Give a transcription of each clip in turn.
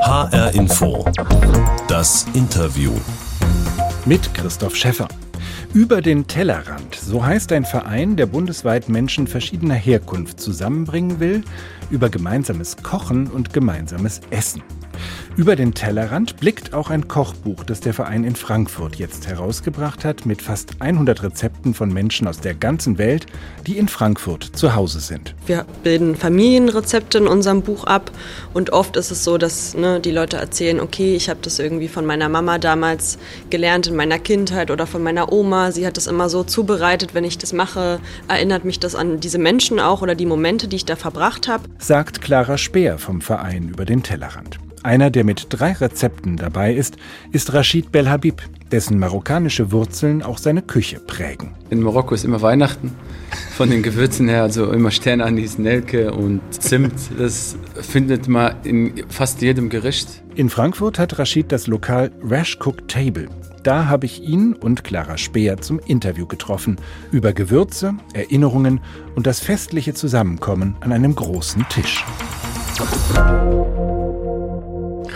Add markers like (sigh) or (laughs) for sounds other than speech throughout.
HR Info. Das Interview. Mit Christoph Schäffer. Über den Tellerrand, so heißt ein Verein, der bundesweit Menschen verschiedener Herkunft zusammenbringen will, über gemeinsames Kochen und gemeinsames Essen. Über den Tellerrand blickt auch ein Kochbuch, das der Verein in Frankfurt jetzt herausgebracht hat, mit fast 100 Rezepten von Menschen aus der ganzen Welt, die in Frankfurt zu Hause sind. Wir bilden Familienrezepte in unserem Buch ab und oft ist es so, dass ne, die Leute erzählen, okay, ich habe das irgendwie von meiner Mama damals gelernt in meiner Kindheit oder von meiner Oma. Sie hat das immer so zubereitet, wenn ich das mache, erinnert mich das an diese Menschen auch oder die Momente, die ich da verbracht habe. Sagt Clara Speer vom Verein über den Tellerrand. Einer, der mit drei Rezepten dabei ist, ist Rashid Belhabib, dessen marokkanische Wurzeln auch seine Küche prägen. In Marokko ist immer Weihnachten. Von den Gewürzen her, also immer Sternanis, Nelke und Zimt. Das findet man in fast jedem Gericht. In Frankfurt hat Rashid das Lokal Rash Cook Table. Da habe ich ihn und Clara Speer zum Interview getroffen. Über Gewürze, Erinnerungen und das festliche Zusammenkommen an einem großen Tisch.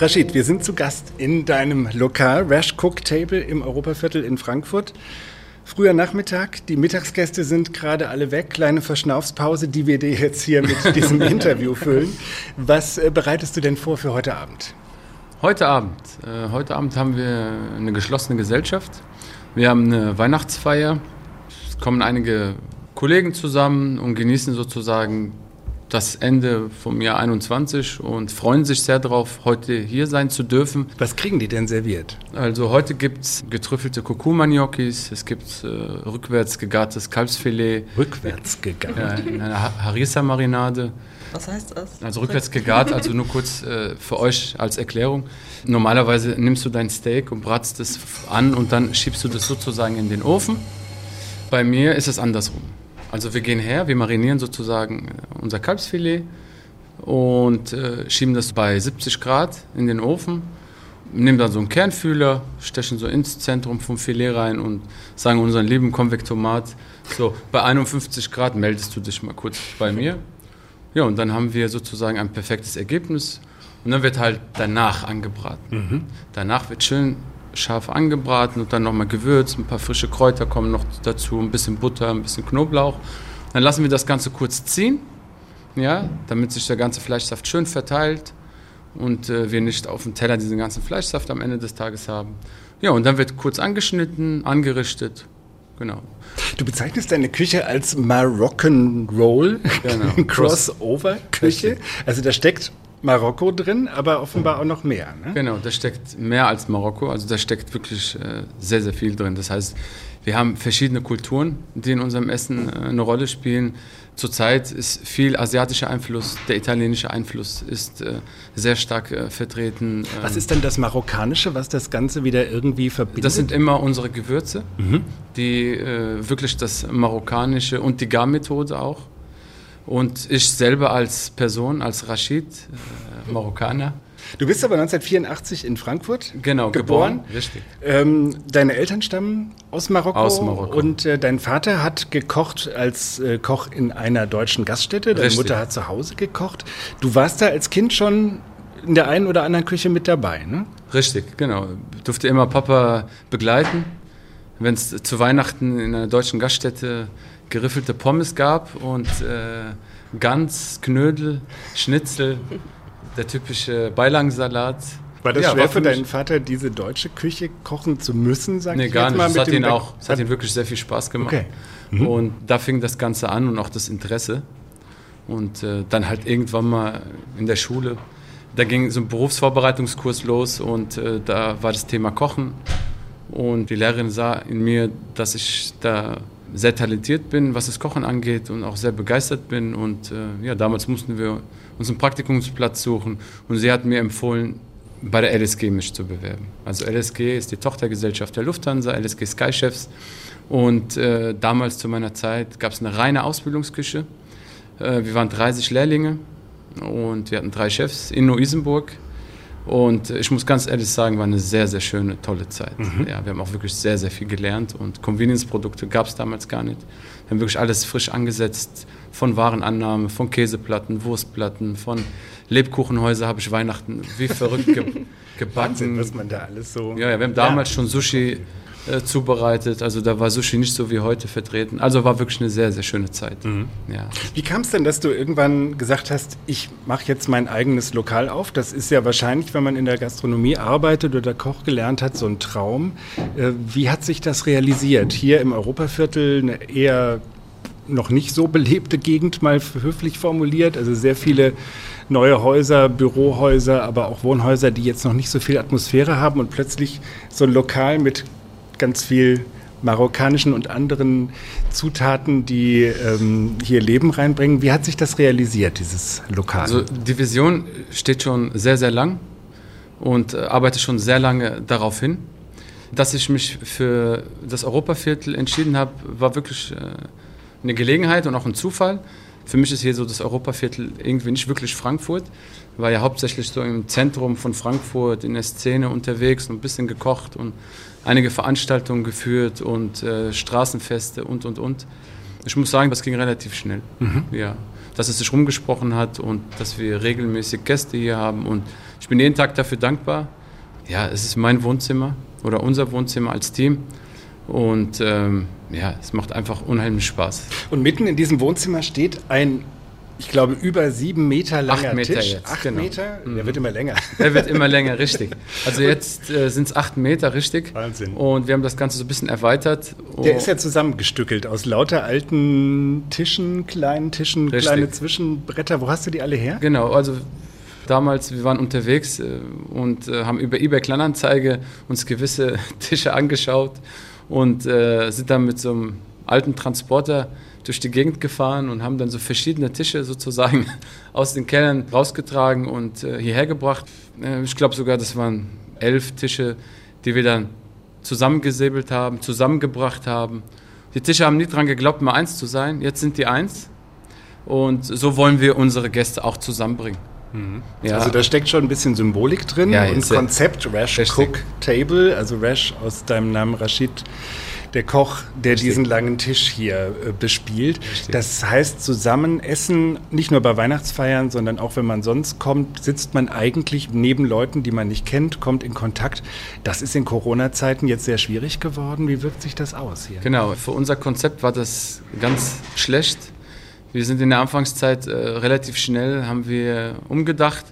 Rashid, wir sind zu Gast in deinem Lokal Rash Cook Table im Europaviertel in Frankfurt. Früher Nachmittag, die Mittagsgäste sind gerade alle weg, kleine Verschnaufspause, die wir dir jetzt hier mit (laughs) diesem Interview füllen. Was äh, bereitest du denn vor für heute Abend? Heute Abend. Äh, heute Abend haben wir eine geschlossene Gesellschaft. Wir haben eine Weihnachtsfeier. Es kommen einige Kollegen zusammen und genießen sozusagen das Ende vom Jahr 21 und freuen sich sehr darauf, heute hier sein zu dürfen. Was kriegen die denn serviert? Also heute gibt es getrüffelte Kurkuma-Gnocchis, es gibt äh, rückwärts gegartes Kalbsfilet. Rückwärts gegart? Ja, in einer Harissa-Marinade. Was heißt das? Also rückwärts gegart, also nur kurz äh, für euch als Erklärung. Normalerweise nimmst du dein Steak und bratst es an und dann schiebst du das sozusagen in den Ofen. Bei mir ist es andersrum. Also wir gehen her, wir marinieren sozusagen äh, unser Kalbsfilet und äh, schieben das bei 70 Grad in den Ofen, nehmen dann so einen Kernfühler, stechen so ins Zentrum vom Filet rein und sagen unseren lieben Konvektomat, so bei 51 Grad meldest du dich mal kurz bei mir. Ja, und dann haben wir sozusagen ein perfektes Ergebnis und dann wird halt danach angebraten. Mhm. Danach wird schön scharf angebraten und dann nochmal gewürzt, ein paar frische Kräuter kommen noch dazu, ein bisschen Butter, ein bisschen Knoblauch. Dann lassen wir das Ganze kurz ziehen, ja, damit sich der ganze Fleischsaft schön verteilt und äh, wir nicht auf dem Teller diesen ganzen Fleischsaft am Ende des Tages haben. Ja, und dann wird kurz angeschnitten, angerichtet. Genau. Du bezeichnest deine Küche als Moroccan Roll, genau. (laughs) Crossover-Küche. Also da steckt Marokko drin, aber offenbar auch noch mehr. Ne? Genau, da steckt mehr als Marokko. Also da steckt wirklich äh, sehr, sehr viel drin. Das heißt, wir haben verschiedene Kulturen, die in unserem Essen äh, eine Rolle spielen. Zurzeit ist viel asiatischer Einfluss, der italienische Einfluss ist äh, sehr stark äh, vertreten. Was ist denn das Marokkanische, was das Ganze wieder irgendwie verbindet? Das sind immer unsere Gewürze, mhm. die äh, wirklich das Marokkanische und die Garmethode auch und ich selber als Person, als Rashid, äh, Marokkaner. Du bist aber 1984 in Frankfurt genau, geboren. geboren richtig. Ähm, deine Eltern stammen aus Marokko. Aus Marokko. Und äh, dein Vater hat gekocht als äh, Koch in einer deutschen Gaststätte. Deine richtig. Mutter hat zu Hause gekocht. Du warst da als Kind schon in der einen oder anderen Küche mit dabei, ne? Richtig, genau. Durfte immer Papa begleiten. Wenn es zu Weihnachten in einer deutschen Gaststätte geriffelte Pommes gab und äh, Gans, Knödel, Schnitzel, der typische Beilagensalat. War das ja, schwer war für, für deinen Vater, diese deutsche Küche kochen zu müssen? Sag nee, ich gar nicht. Das hat, ihn auch, das hat ihn wirklich sehr viel Spaß gemacht. Okay. Mhm. Und da fing das Ganze an und auch das Interesse. Und äh, dann halt irgendwann mal in der Schule, da ging so ein Berufsvorbereitungskurs los und äh, da war das Thema Kochen. Und die Lehrerin sah in mir, dass ich da sehr talentiert bin, was das Kochen angeht und auch sehr begeistert bin. Und äh, ja, damals mussten wir uns einen Praktikumsplatz suchen und sie hat mir empfohlen, bei der LSG mich zu bewerben. Also LSG ist die Tochtergesellschaft der Lufthansa, LSG Skychefs. Und äh, damals zu meiner Zeit gab es eine reine Ausbildungsküche. Äh, wir waren 30 Lehrlinge und wir hatten drei Chefs in Neu-Isenburg. Und ich muss ganz ehrlich sagen, war eine sehr, sehr schöne, tolle Zeit. Mhm. Ja, wir haben auch wirklich sehr, sehr viel gelernt und Convenience-Produkte gab es damals gar nicht. Wir haben wirklich alles frisch angesetzt, von Warenannahme, von Käseplatten, Wurstplatten, von Lebkuchenhäuser habe ich Weihnachten wie verrückt ge (laughs) gebacken. Wahnsinn, was man da alles so. Ja, ja wir haben damals schon Sushi äh, zubereitet. Also da war Sushi nicht so wie heute vertreten. Also war wirklich eine sehr, sehr schöne Zeit. Ja. Wie kam es denn, dass du irgendwann gesagt hast, ich mache jetzt mein eigenes Lokal auf? Das ist ja wahrscheinlich, wenn man in der Gastronomie arbeitet oder Koch gelernt hat, so ein Traum. Äh, wie hat sich das realisiert? Hier im Europaviertel eine eher noch nicht so belebte Gegend, mal höflich formuliert. Also sehr viele neue Häuser, Bürohäuser, aber auch Wohnhäuser, die jetzt noch nicht so viel Atmosphäre haben und plötzlich so ein Lokal mit ganz viel marokkanischen und anderen Zutaten, die ähm, hier Leben reinbringen. Wie hat sich das realisiert, dieses Lokal? Also die Vision steht schon sehr, sehr lang und äh, arbeite schon sehr lange darauf hin. Dass ich mich für das Europaviertel entschieden habe, war wirklich äh, eine Gelegenheit und auch ein Zufall. Für mich ist hier so das Europaviertel irgendwie nicht wirklich Frankfurt. War ja hauptsächlich so im Zentrum von Frankfurt in der Szene unterwegs und ein bisschen gekocht und einige Veranstaltungen geführt und äh, Straßenfeste und und und. Ich muss sagen, das ging relativ schnell. Mhm. Ja, dass es sich rumgesprochen hat und dass wir regelmäßig Gäste hier haben und ich bin jeden Tag dafür dankbar. Ja, es ist mein Wohnzimmer oder unser Wohnzimmer als Team und ähm, ja, es macht einfach unheimlich Spaß. Und mitten in diesem Wohnzimmer steht ein, ich glaube, über sieben Meter langer acht Meter Tisch. Jetzt, acht genau. Meter? Der wird immer länger. Der wird immer länger, richtig. Also jetzt äh, sind es acht Meter, richtig. Wahnsinn. Und wir haben das Ganze so ein bisschen erweitert. Der ist ja zusammengestückelt aus lauter alten Tischen, kleinen Tischen, Richtig. kleine Zwischenbretter. Wo hast du die alle her? Genau, also damals, wir waren unterwegs äh, und äh, haben über eBay Kleinanzeige uns gewisse (laughs) Tische angeschaut und äh, sind dann mit so einem alten Transporter durch die Gegend gefahren und haben dann so verschiedene Tische sozusagen (laughs) aus den Kellern rausgetragen und äh, hierher gebracht. Äh, ich glaube sogar, das waren elf Tische, die wir dann zusammengesäbelt haben, zusammengebracht haben. Die Tische haben nie dran geglaubt, mal eins zu sein. Jetzt sind die eins. Und so wollen wir unsere Gäste auch zusammenbringen. Ja. Also da steckt schon ein bisschen Symbolik drin Ja, und Konzept Rash. Cook Table, also Rash aus deinem Namen Rashid, der Koch, der diesen langen Tisch hier äh, bespielt. Das heißt, zusammen essen, nicht nur bei Weihnachtsfeiern, sondern auch wenn man sonst kommt, sitzt man eigentlich neben Leuten, die man nicht kennt, kommt in Kontakt. Das ist in Corona-Zeiten jetzt sehr schwierig geworden. Wie wirkt sich das aus hier? Genau, für unser Konzept war das ganz schlecht. Wir sind in der Anfangszeit äh, relativ schnell, haben wir umgedacht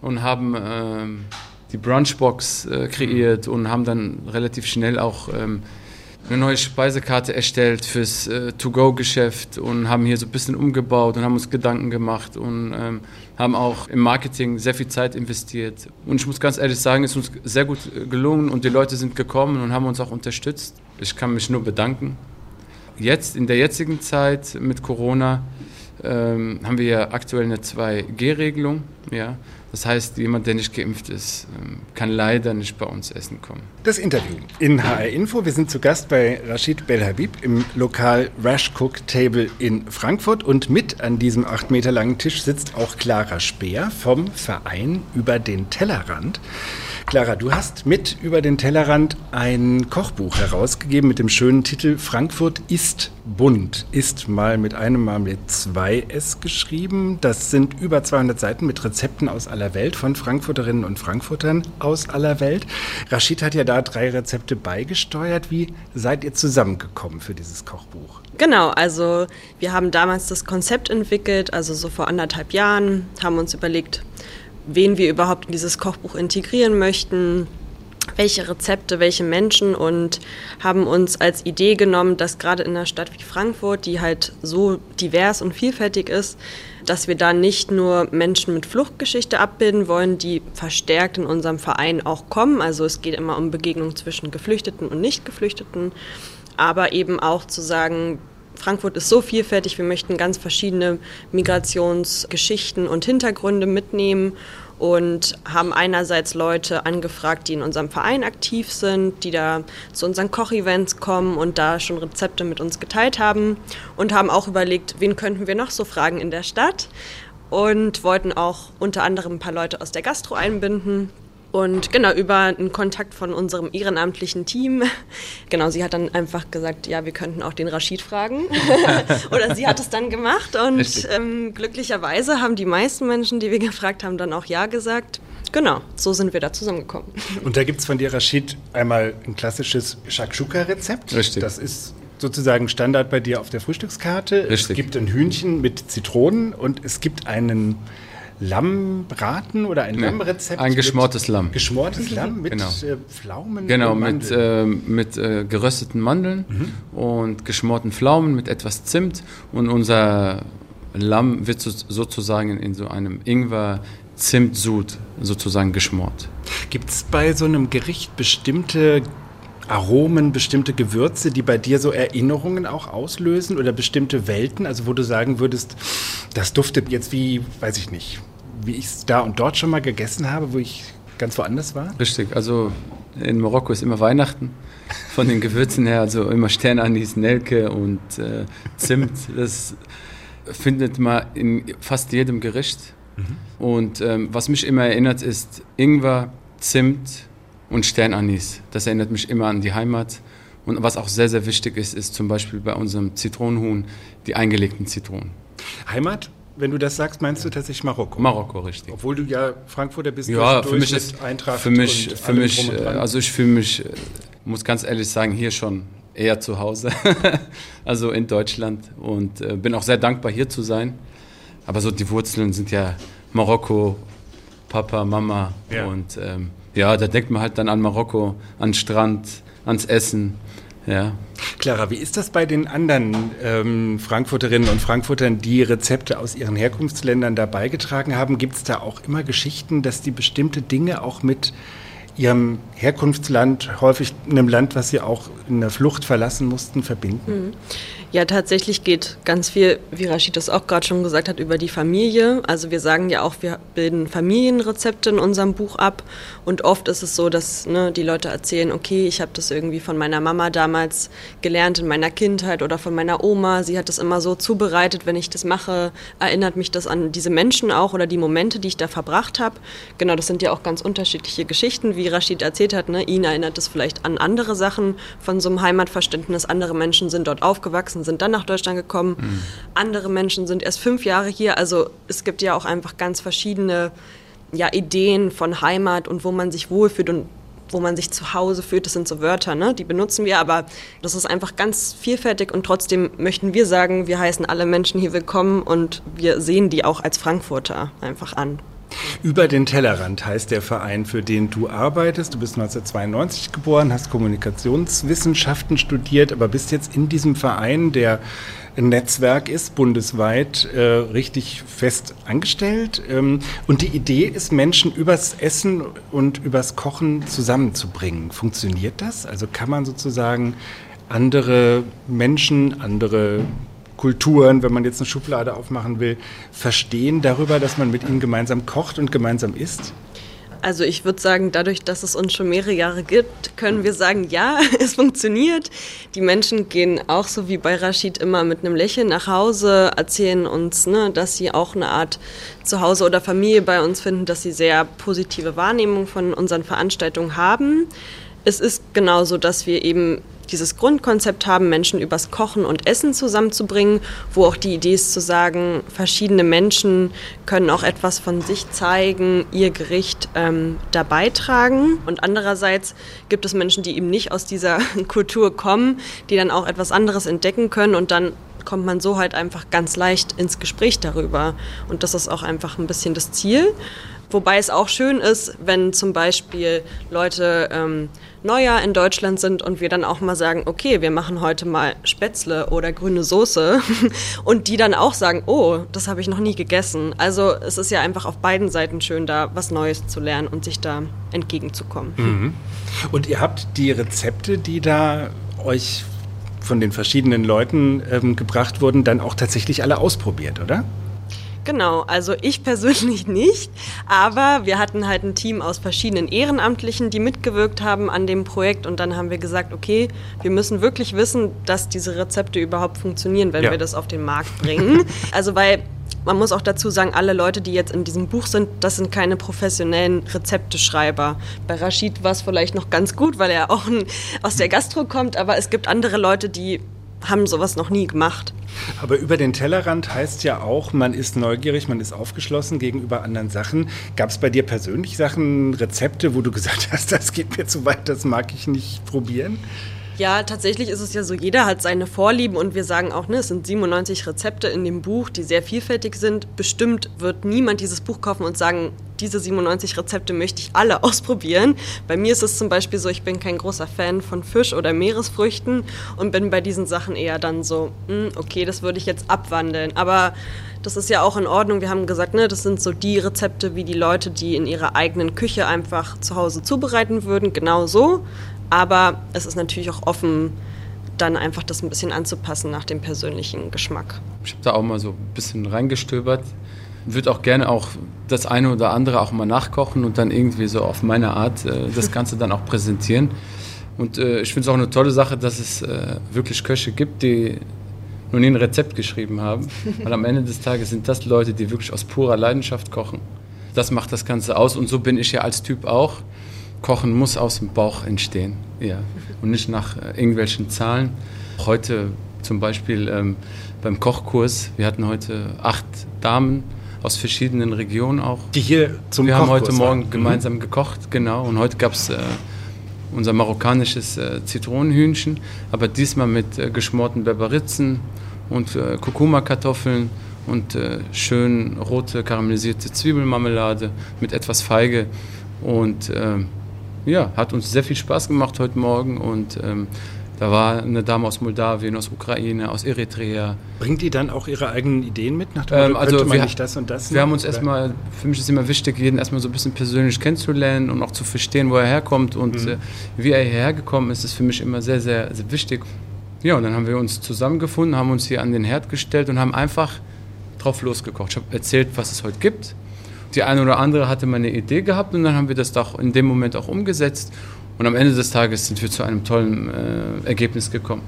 und haben ähm, die Brunchbox äh, kreiert und haben dann relativ schnell auch ähm, eine neue Speisekarte erstellt fürs äh, To-Go-Geschäft und haben hier so ein bisschen umgebaut und haben uns Gedanken gemacht und ähm, haben auch im Marketing sehr viel Zeit investiert. Und ich muss ganz ehrlich sagen, es ist uns sehr gut äh, gelungen und die Leute sind gekommen und haben uns auch unterstützt. Ich kann mich nur bedanken. Jetzt, in der jetzigen Zeit mit Corona, ähm, haben wir ja aktuell eine 2G-Regelung. Ja? Das heißt, jemand, der nicht geimpft ist, ähm, kann leider nicht bei uns essen kommen. Das Interview in HR Info. Wir sind zu Gast bei Rashid Belhabib im Lokal Rash Cook Table in Frankfurt und mit an diesem acht Meter langen Tisch sitzt auch Clara Speer vom Verein über den Tellerrand. Clara, du hast mit über den Tellerrand ein Kochbuch herausgegeben mit dem schönen Titel Frankfurt ist bunt. Ist mal mit einem Mal mit zwei S geschrieben. Das sind über 200 Seiten mit Rezepten aus aller Welt von Frankfurterinnen und Frankfurtern aus aller Welt. Rashid hat ja da drei Rezepte beigesteuert. Wie seid ihr zusammengekommen für dieses Kochbuch? Genau, also wir haben damals das Konzept entwickelt, also so vor anderthalb Jahren, haben uns überlegt, wen wir überhaupt in dieses Kochbuch integrieren möchten, welche Rezepte, welche Menschen und haben uns als Idee genommen, dass gerade in einer Stadt wie Frankfurt, die halt so divers und vielfältig ist, dass wir da nicht nur Menschen mit Fluchtgeschichte abbilden wollen, die verstärkt in unserem Verein auch kommen. Also es geht immer um Begegnung zwischen Geflüchteten und Nicht-Geflüchteten, aber eben auch zu sagen, Frankfurt ist so vielfältig, wir möchten ganz verschiedene Migrationsgeschichten und Hintergründe mitnehmen und haben einerseits Leute angefragt, die in unserem Verein aktiv sind, die da zu unseren Kochevents kommen und da schon Rezepte mit uns geteilt haben und haben auch überlegt, wen könnten wir noch so fragen in der Stadt und wollten auch unter anderem ein paar Leute aus der Gastro einbinden Und genau, über einen Kontakt von unserem ehrenamtlichen Team. (laughs) Genau, sie hat dann einfach gesagt, ja, wir könnten auch den Rashid fragen. (laughs) Oder sie hat es dann gemacht. Und ähm, glücklicherweise haben die meisten Menschen, die wir gefragt haben, dann auch Ja gesagt. Genau, so sind wir da zusammengekommen. (laughs) Und da gibt es von dir, Rashid, einmal ein klassisches Shakshuka-Rezept. Richtig. Das ist sozusagen Standard bei dir auf der Frühstückskarte. Richtig. Es gibt ein Hühnchen mit Zitronen und es gibt einen Lammbraten oder ein Nee, Lammrezept. ein geschmortes Lamm. Geschmortes Lamm mit Genau. Pflaumen Genau, und mit, äh, mit äh, gerösteten Mandeln und geschmorten Pflaumen mit etwas Zimt. Und unser Lamm wird so, sozusagen in so einem Ingwer-Zimtsud sozusagen geschmort. Gibt es bei so einem Gericht bestimmte Aromen, bestimmte Gewürze, die bei dir so Erinnerungen auch auslösen oder bestimmte Welten, also wo du sagen würdest, das duftet jetzt wie, weiß ich nicht, wie ich es da und dort schon mal gegessen habe, wo ich ganz woanders war? Richtig, also in Marokko ist immer Weihnachten. Von den Gewürzen her, also immer Sternanis, Nelke und äh, Zimt. Das findet man in fast jedem Gericht. Und ähm, was mich immer erinnert, ist Ingwer, Zimt und Sternanis. Das erinnert mich immer an die Heimat. Und was auch sehr, sehr wichtig ist, ist zum Beispiel bei unserem Zitronenhuhn die eingelegten Zitronen. Heimat, wenn du das sagst, meinst du tatsächlich Marokko? Marokko, richtig. Obwohl du ja Frankfurter bist, Ja, für mich ist Eintracht für mich, für mich, äh, also ich fühle mich, äh, muss ganz ehrlich sagen, hier schon eher zu Hause, (laughs) also in Deutschland und äh, bin auch sehr dankbar hier zu sein. Aber so die Wurzeln sind ja Marokko, Papa, Mama Ja. und ähm, ja, da denkt man halt dann an Marokko, an Strand, ans Essen, ja. Clara, wie ist das bei den anderen ähm, Frankfurterinnen und Frankfurtern, die Rezepte aus ihren Herkunftsländern da beigetragen haben? Gibt es da auch immer Geschichten, dass die bestimmte Dinge auch mit ihrem Herkunftsland, häufig einem Land, was sie auch in der Flucht verlassen mussten, verbinden? Ja, tatsächlich geht ganz viel, wie Rashid das auch gerade schon gesagt hat, über die Familie. Also wir sagen ja auch, wir bilden Familienrezepte in unserem Buch ab. Und oft ist es so, dass ne, die Leute erzählen, okay, ich habe das irgendwie von meiner Mama damals gelernt in meiner Kindheit oder von meiner Oma. Sie hat das immer so zubereitet, wenn ich das mache, erinnert mich das an diese Menschen auch oder die Momente, die ich da verbracht habe. Genau, das sind ja auch ganz unterschiedliche Geschichten, wie Rashid erzählt hat. Ne? Ihn erinnert es vielleicht an andere Sachen von so einem Heimatverständnis. Andere Menschen sind dort aufgewachsen, sind dann nach Deutschland gekommen. Andere Menschen sind erst fünf Jahre hier. Also es gibt ja auch einfach ganz verschiedene ja, Ideen von Heimat und wo man sich wohlfühlt und wo man sich zu Hause fühlt. Das sind so Wörter, ne? die benutzen wir, aber das ist einfach ganz vielfältig und trotzdem möchten wir sagen, wir heißen alle Menschen hier willkommen und wir sehen die auch als Frankfurter einfach an. Über den Tellerrand heißt der Verein, für den du arbeitest. Du bist 1992 geboren, hast Kommunikationswissenschaften studiert, aber bist jetzt in diesem Verein, der ein Netzwerk ist, bundesweit, äh, richtig fest angestellt. Ähm, und die Idee ist, Menschen übers Essen und übers Kochen zusammenzubringen. Funktioniert das? Also kann man sozusagen andere Menschen, andere Kulturen, wenn man jetzt eine Schublade aufmachen will, verstehen darüber, dass man mit ihnen gemeinsam kocht und gemeinsam isst? Also ich würde sagen, dadurch, dass es uns schon mehrere Jahre gibt, können wir sagen, ja, (laughs) es funktioniert. Die Menschen gehen auch so wie bei Rashid immer mit einem Lächeln nach Hause, erzählen uns, ne, dass sie auch eine Art Zuhause oder Familie bei uns finden, dass sie sehr positive Wahrnehmung von unseren Veranstaltungen haben. Es ist genauso, dass wir eben dieses Grundkonzept haben, Menschen übers Kochen und Essen zusammenzubringen, wo auch die Idee ist zu sagen, verschiedene Menschen können auch etwas von sich zeigen, ihr Gericht ähm, da beitragen. Und andererseits gibt es Menschen, die eben nicht aus dieser (laughs) Kultur kommen, die dann auch etwas anderes entdecken können und dann kommt man so halt einfach ganz leicht ins Gespräch darüber. Und das ist auch einfach ein bisschen das Ziel. Wobei es auch schön ist, wenn zum Beispiel Leute ähm, neuer in Deutschland sind und wir dann auch mal sagen, okay, wir machen heute mal Spätzle oder grüne Soße (laughs) und die dann auch sagen, oh, das habe ich noch nie gegessen. Also es ist ja einfach auf beiden Seiten schön, da was Neues zu lernen und sich da entgegenzukommen. Und ihr habt die Rezepte, die da euch von den verschiedenen Leuten ähm, gebracht wurden, dann auch tatsächlich alle ausprobiert, oder? Genau, also ich persönlich (laughs) nicht, aber wir hatten halt ein Team aus verschiedenen Ehrenamtlichen, die mitgewirkt haben an dem Projekt und dann haben wir gesagt, okay, wir müssen wirklich wissen, dass diese Rezepte überhaupt funktionieren, wenn Ja. wir das auf den Markt bringen. (laughs) also weil man muss auch dazu sagen, alle Leute, die jetzt in diesem Buch sind, das sind keine professionellen Rezepteschreiber. Bei Rashid war es vielleicht noch ganz gut, weil er auch aus der Gastro kommt, aber es gibt andere Leute, die haben sowas noch nie gemacht. Aber über den Tellerrand heißt ja auch, man ist neugierig, man ist aufgeschlossen gegenüber anderen Sachen. Gab es bei dir persönlich Sachen, Rezepte, wo du gesagt hast, (laughs) das geht mir zu weit, das mag ich nicht probieren? Ja, tatsächlich ist es ja so, jeder hat seine Vorlieben und wir sagen auch, ne, es sind 97 Rezepte in dem Buch, die sehr vielfältig sind. Bestimmt wird niemand dieses Buch kaufen und sagen, diese 97 Rezepte möchte ich alle (laughs) ausprobieren. Bei mir ist es zum Beispiel so, ich bin kein großer Fan von Fisch oder Meeresfrüchten und bin bei diesen Sachen eher dann so, hm, okay, das würde ich jetzt abwandeln. Aber das ist ja auch in Ordnung. Wir haben gesagt, ne, das sind so die Rezepte, wie die Leute, die in ihrer eigenen Küche einfach zu Hause zubereiten würden, genau so. Aber es ist natürlich auch offen, dann einfach das ein bisschen anzupassen nach dem persönlichen Geschmack. Ich habe da auch mal so ein bisschen reingestöbert. Würde auch gerne auch das eine oder andere auch mal nachkochen und dann irgendwie so auf meine Art äh, das (laughs) Ganze dann auch präsentieren. Und äh, ich finde es auch eine tolle Sache, dass es äh, wirklich Köche gibt, die noch nie ein Rezept geschrieben haben. (laughs) Weil am Ende des Tages sind das Leute, die wirklich aus purer Leidenschaft kochen. Das macht das Ganze aus und so bin ich ja als Typ auch. Kochen muss aus dem Bauch entstehen, ja. Und nicht nach äh, irgendwelchen Zahlen. Heute zum Beispiel ähm, beim Kochkurs, wir hatten heute acht Damen aus verschiedenen Regionen auch. Die hier zum Wir haben heute Kochkurs Morgen waren. gemeinsam gekocht, genau. Und heute gab es äh, unser marokkanisches äh, Zitronenhühnchen, aber diesmal mit äh, geschmorten Berberitzen und äh, Kurkuma-Kartoffeln und äh, schön rote karamellisierte Zwiebelmarmelade mit etwas Feige. Und ähm, ja, hat uns sehr viel Spaß gemacht heute Morgen. Und ähm, da war eine Dame aus Moldawien, aus Ukraine, aus Eritrea. Bringt die dann auch ihre eigenen Ideen mit? Nach dem Ähm, also könnte man wir- nicht das und das Wir haben uns Oder? erstmal, für mich ist immer wichtig, jeden erstmal so ein bisschen persönlich kennenzulernen und auch zu verstehen, wo er herkommt und äh, wie er hierher gekommen ist, ist für mich immer sehr, sehr, sehr wichtig. Ja, und dann haben wir uns zusammengefunden, haben uns hier an den Herd gestellt und haben einfach drauf losgekocht. Ich habe erzählt, was es heute gibt. Die eine oder andere hatte mal eine Idee gehabt und dann haben wir das doch in dem Moment auch umgesetzt. Und am Ende des Tages sind wir zu einem tollen äh, Ergebnis gekommen.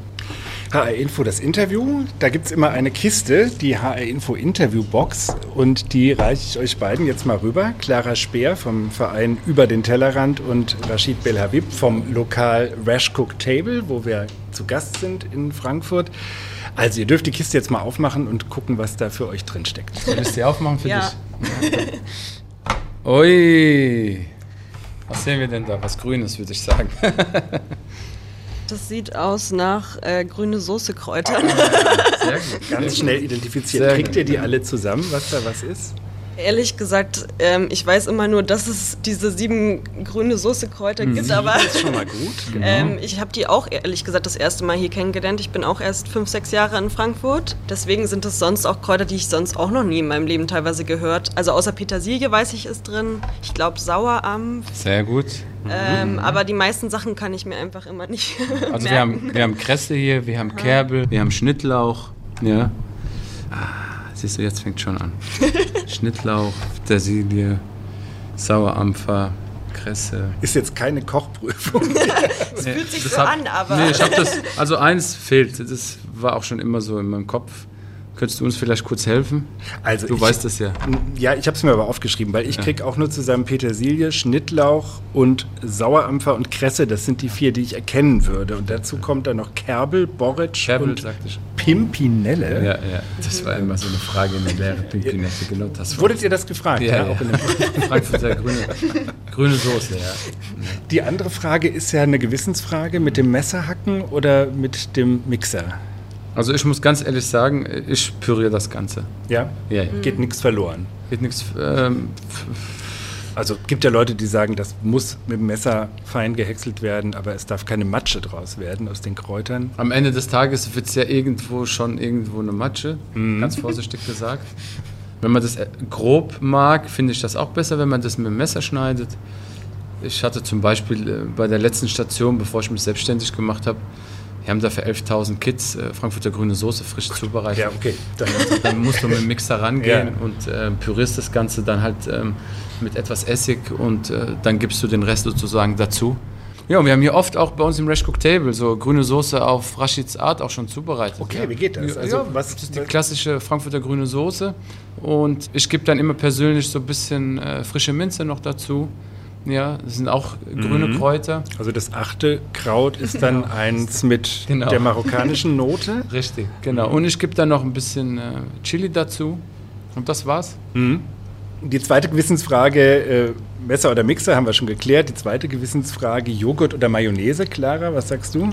HR Info das Interview. Da gibt es immer eine Kiste, die HR Info Interviewbox. Und die reiche ich euch beiden jetzt mal rüber. Clara Speer vom Verein Über den Tellerrand und Rashid Belhabib vom Lokal Rash Cook Table, wo wir zu Gast sind in Frankfurt. Also ihr dürft die Kiste jetzt mal aufmachen und gucken, was da für euch drin steckt. Soll ich sie aufmachen für Ja. dich? (laughs) Ui. Was sehen wir denn da? Was Grünes, würde ich sagen. (laughs) Das sieht aus nach äh, grüne Soßekräuter. Sehr gut. Ganz schnell identifiziert. Sehr Kriegt gut. ihr die alle zusammen, was da was ist? Ehrlich gesagt, ähm, ich weiß immer nur, dass es diese sieben grüne Soßekräuter gibt, aber Das ist schon mal (laughs) gut. Genau. ähm, ich habe die auch ehrlich gesagt das erste Mal hier kennengelernt. Ich bin auch erst fünf, sechs Jahre in Frankfurt. Deswegen sind es sonst auch Kräuter, die ich sonst auch noch nie in meinem Leben teilweise gehört. Also außer Petersilie weiß ich ist drin. Ich glaube Sauerampf. Sehr gut. Ähm, aber die meisten Sachen kann ich mir einfach immer nicht (laughs) Also wir haben, wir haben Kresse hier, wir haben Kerbel, wir haben Schnittlauch. Ja. Ah, siehst du, jetzt fängt schon an. (laughs) Schnittlauch, Petersilie, Sauerampfer, Kresse. Ist jetzt keine Kochprüfung. (laughs) Es (laughs) fühlt sich Das so hab- an, aber Nee, ich habe das. Also eins fehlt. Das war auch schon immer so in meinem Kopf. Könntest du uns vielleicht kurz helfen? Also Du ich- weißt es ja. Ja, ich habe es mir aber aufgeschrieben, weil ich Ja. krieg auch nur zusammen Petersilie, Schnittlauch und Sauerampfer und Kresse. Das sind die vier, die ich erkennen würde. Und dazu kommt dann noch Kerbel, Borretsch Kerbel, und. Pimpinelle. Ja, ja. Das war immer so eine Frage in der Lehre. Pimpinette, genau das. Wurdet ihr das gefragt? Ja, ja. auch in (laughs) Frankfurter grüne, grüne Soße, ja. Die andere Frage ist ja eine Gewissensfrage mit dem Messerhacken oder mit dem Mixer. Also ich muss ganz ehrlich sagen, ich püriere das Ganze. Ja? Ja, ja. Geht nichts verloren. Geht nichts. Ähm, Also gibt ja Leute, die sagen, das muss mit dem Messer fein gehäckselt werden, aber es darf keine Matsche draus werden aus den Kräutern. am Ende des Tages wird es ja irgendwo schon irgendwo eine Matsche, ganz vorsichtig gesagt. Wenn man das äh, grob mag, finde ich das auch besser, wenn man das mit dem Messer schneidet. Ich hatte zum Beispiel äh, bei der letzten Station, bevor ich mich selbstständig gemacht habe, wir haben da für 11.000 Kids äh, Frankfurter grüne Soße frisch zubereitet. Ja, okay. Dann, (laughs) Dann musst du mit dem Mixer rangehen Ja. und äh, pürierst das Ganze dann halt ähm, mit etwas Essig und äh, dann gibst du den Rest sozusagen dazu. Ja, und wir haben hier oft auch bei uns im Rash Cook Table so grüne Soße auf Rashids Art auch schon zubereitet. Okay, ja. wie geht das? Also ja, was- das ist die klassische Frankfurter grüne Soße. Und ich gebe dann immer persönlich so ein bisschen äh, frische Minze noch dazu. Ja, das sind auch grüne Mhm. Kräuter. Also das achte Kraut ist dann eins mit Genau. der marokkanischen Note. Richtig, genau. Und ich gebe dann noch ein bisschen äh, Chili dazu. Und das war's. Die zweite Gewissensfrage, äh, Messer oder Mixer, haben wir schon geklärt. Die zweite Gewissensfrage, Joghurt oder Mayonnaise, Clara, was sagst du?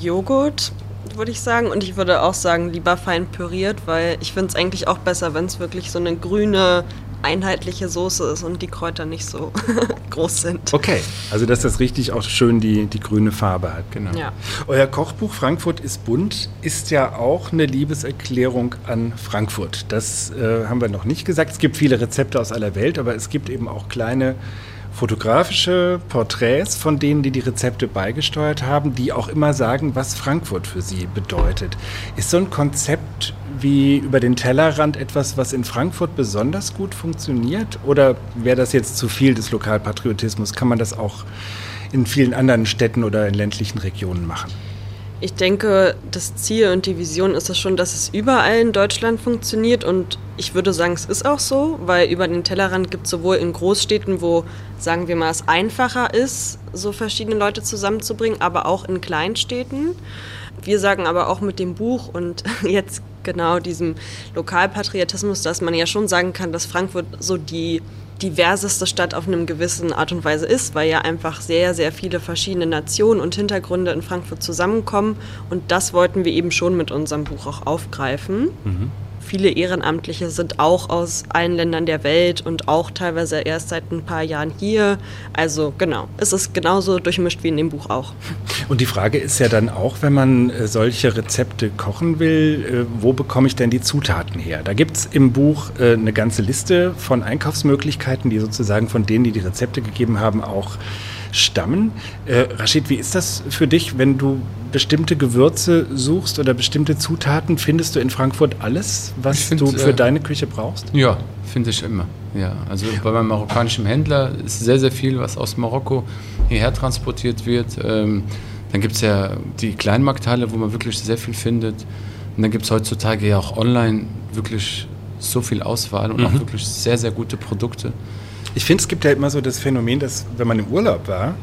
Joghurt, würde ich sagen. Und ich würde auch sagen, lieber fein püriert, weil ich finde es eigentlich auch besser, wenn es wirklich so eine grüne, einheitliche Soße ist und die Kräuter nicht so (laughs) groß sind. Okay, also dass das richtig auch schön die, die grüne Farbe hat. Genau. Ja. Euer Kochbuch Frankfurt ist bunt ist ja auch eine Liebeserklärung an Frankfurt. Das äh, haben wir noch nicht gesagt. Es gibt viele Rezepte aus aller Welt, aber es gibt eben auch kleine fotografische Porträts von denen, die die Rezepte beigesteuert haben, die auch immer sagen, was Frankfurt für sie bedeutet. Ist so ein Konzept wie über den Tellerrand etwas, was in Frankfurt besonders gut funktioniert? Oder wäre das jetzt zu viel des Lokalpatriotismus? Kann man das auch in vielen anderen Städten oder in ländlichen Regionen machen? Ich denke, das Ziel und die Vision ist es schon, dass es überall in Deutschland funktioniert und ich würde sagen, es ist auch so, weil über den Tellerrand gibt es sowohl in Großstädten, wo, sagen wir mal, es einfacher ist, so verschiedene Leute zusammenzubringen, aber auch in Kleinstädten. Wir sagen aber auch mit dem Buch und (laughs) jetzt genau diesem Lokalpatriotismus, dass man ja schon sagen kann, dass Frankfurt so die diverseste Stadt auf einem gewissen Art und Weise ist, weil ja einfach sehr, sehr viele verschiedene Nationen und Hintergründe in Frankfurt zusammenkommen. Und das wollten wir eben schon mit unserem Buch auch aufgreifen. Viele Ehrenamtliche sind auch aus allen Ländern der Welt und auch teilweise erst seit ein paar Jahren hier. Also genau, es ist genauso durchmischt wie in dem Buch auch. Und die Frage ist ja dann auch, wenn man äh, solche Rezepte kochen will, äh, wo bekomme ich denn die Zutaten her? Da gibt es im Buch äh, eine ganze Liste von Einkaufsmöglichkeiten, die sozusagen von denen, die die Rezepte gegeben haben, auch stammen. Äh, Rashid, wie ist das für dich, wenn du bestimmte Gewürze suchst oder bestimmte Zutaten? Findest du in Frankfurt alles, was find, du für äh, deine Küche brauchst? Ja, finde ich immer. Ja, also bei meinem marokkanischen Händler ist sehr, sehr viel, was aus Marokko hierher transportiert wird. Ähm, dann gibt es ja die Kleinmarkthalle, wo man wirklich sehr viel findet. Und dann gibt es heutzutage ja auch online wirklich so viel Auswahl und auch wirklich sehr, sehr gute Produkte. Ich finde, es gibt ja immer so das Phänomen, dass wenn man im Urlaub war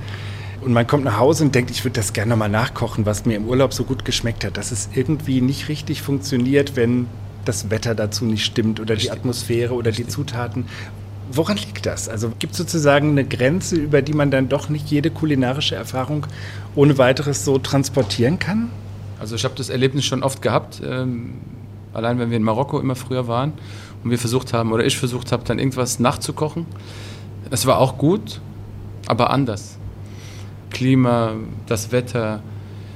und man kommt nach Hause und denkt, ich würde das gerne nochmal nachkochen, was mir im Urlaub so gut geschmeckt hat, dass es irgendwie nicht richtig funktioniert, wenn das Wetter dazu nicht stimmt oder die. Atmosphäre oder die Zutaten. Woran liegt das? Also gibt es sozusagen eine Grenze, über die man dann doch nicht jede kulinarische Erfahrung ohne weiteres so transportieren kann? Also ich habe das Erlebnis schon oft gehabt, ähm, allein wenn wir in Marokko immer früher waren und wir versucht haben, oder ich versucht habe, dann irgendwas nachzukochen. Es war auch gut, aber anders. Klima, das Wetter,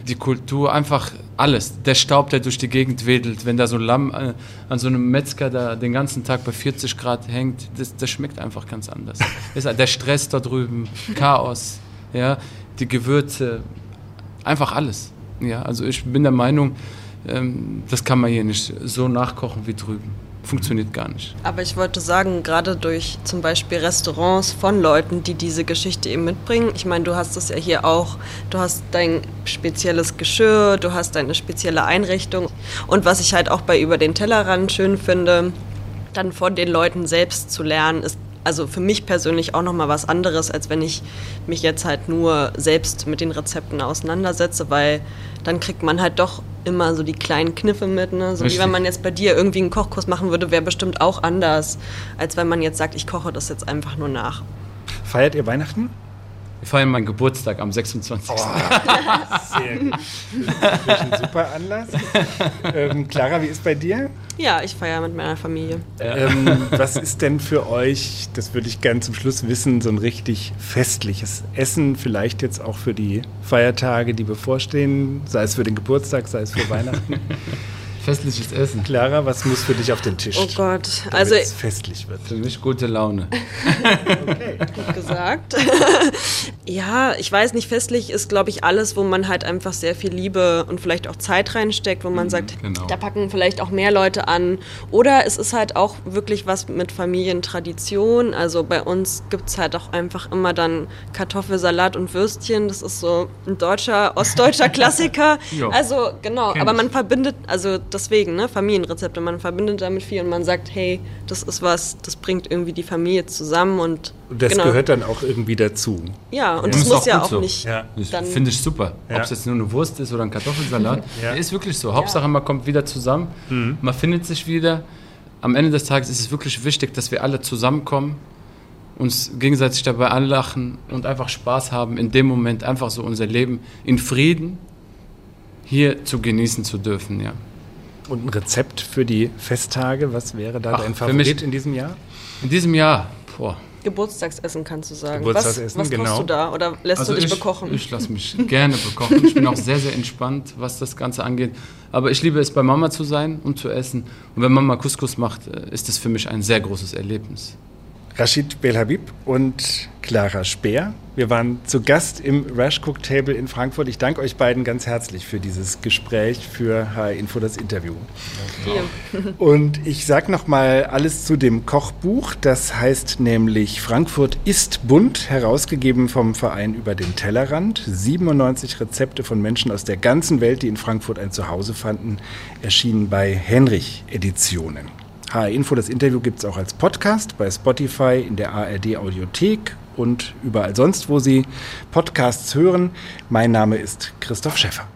die Kultur, einfach alles. Der Staub, der durch die Gegend wedelt, wenn da so ein Lamm äh, an so einem Metzger da den ganzen Tag bei 40 Grad hängt, das, das schmeckt einfach ganz anders. (laughs) Ist der Stress da drüben, Chaos, ja, die Gewürze, einfach alles. Ja, also ich bin der Meinung, ähm, das kann man hier nicht so nachkochen wie drüben. Funktioniert gar nicht. Aber ich wollte sagen, gerade durch zum Beispiel Restaurants von Leuten, die diese Geschichte eben mitbringen. Ich meine, du hast es ja hier auch. Du hast dein spezielles Geschirr, du hast deine spezielle Einrichtung. Und was ich halt auch bei Über den Tellerrand schön finde, dann von den Leuten selbst zu lernen, ist also für mich persönlich auch nochmal was anderes, als wenn ich mich jetzt halt nur selbst mit den Rezepten auseinandersetze, weil dann kriegt man halt doch immer so die kleinen Kniffe mit. Ne? So wie Richtig. wenn man jetzt bei dir irgendwie einen Kochkurs machen würde, wäre bestimmt auch anders, als wenn man jetzt sagt, ich koche das jetzt einfach nur nach. Feiert ihr Weihnachten? Wir feiern meinen Geburtstag am 26. Sehr gut. Das ist ein super Anlass. Ähm, Clara, wie ist bei dir? Ja, ich feiere mit meiner Familie. Ähm, was ist denn für euch, das würde ich gerne zum Schluss wissen, so ein richtig festliches Essen, vielleicht jetzt auch für die Feiertage, die bevorstehen, sei es für den Geburtstag, sei es für Weihnachten? (laughs) Festliches Essen. Clara, was muss für dich auf den Tisch? Oh Gott, damit also es festlich wird. Für mich gute Laune. Okay. (laughs) gut gesagt. (laughs) Ja, ich weiß nicht, festlich ist, glaube ich, alles, wo man halt einfach sehr viel Liebe und vielleicht auch Zeit reinsteckt, wo man sagt, genau. da packen vielleicht auch mehr Leute an. Oder es ist halt auch wirklich was mit Familientradition. Also bei uns gibt es halt auch einfach immer dann Kartoffelsalat und Würstchen. Das ist so ein deutscher, ostdeutscher (laughs) Klassiker. Jo. Also genau, aber man verbindet, also deswegen, ne, Familienrezepte, man verbindet damit viel und man sagt, hey, das ist was, das bringt irgendwie die Familie zusammen und Und das genau. gehört dann auch irgendwie dazu. Ja, und Ja. das Ist muss auch ja auch so. nicht Ja. Das dann. finde ich super. Ja. Ob es jetzt nur eine Wurst ist oder ein Kartoffelsalat. (laughs) Ja. Ist wirklich so. Hauptsache, man kommt wieder zusammen. Man findet sich wieder. Am Ende des Tages ist es wirklich wichtig, dass wir alle zusammenkommen, uns gegenseitig dabei anlachen und einfach Spaß haben, in dem Moment einfach so unser Leben in Frieden hier zu genießen zu dürfen. Ja. Und ein Rezept für die Festtage, was wäre da Ach, dein für Favorit mich- in diesem Jahr? In diesem Jahr, boah, Geburtstagsessen kannst du sagen. Geburtstagsessen, was was kochst genau. du da? Oder lässt Also du dich ich, bekochen? Ich lasse mich gerne bekochen. Ich bin auch sehr, sehr entspannt, was das Ganze angeht. Aber ich liebe es, bei Mama zu sein und zu essen. Und wenn Mama Couscous macht, äh, ist das für mich ein sehr großes Erlebnis. Rashid Belhabib und Clara Speer. Wir waren zu Gast im Rash Cook Table in Frankfurt. Ich danke euch beiden ganz herzlich für dieses Gespräch, für HR Info das Interview. Hier. Und ich sage noch mal alles zu dem Kochbuch. Das heißt nämlich Frankfurt ist bunt, herausgegeben vom Verein über den Tellerrand. 97 Rezepte von Menschen aus der ganzen Welt, die in Frankfurt ein Zuhause fanden, erschienen bei Henrich Editionen. HR Info, das Interview gibt es auch als Podcast bei Spotify, in der ARD Audiothek und überall sonst, wo Sie Podcasts hören. Mein Name ist Christoph Schäffer.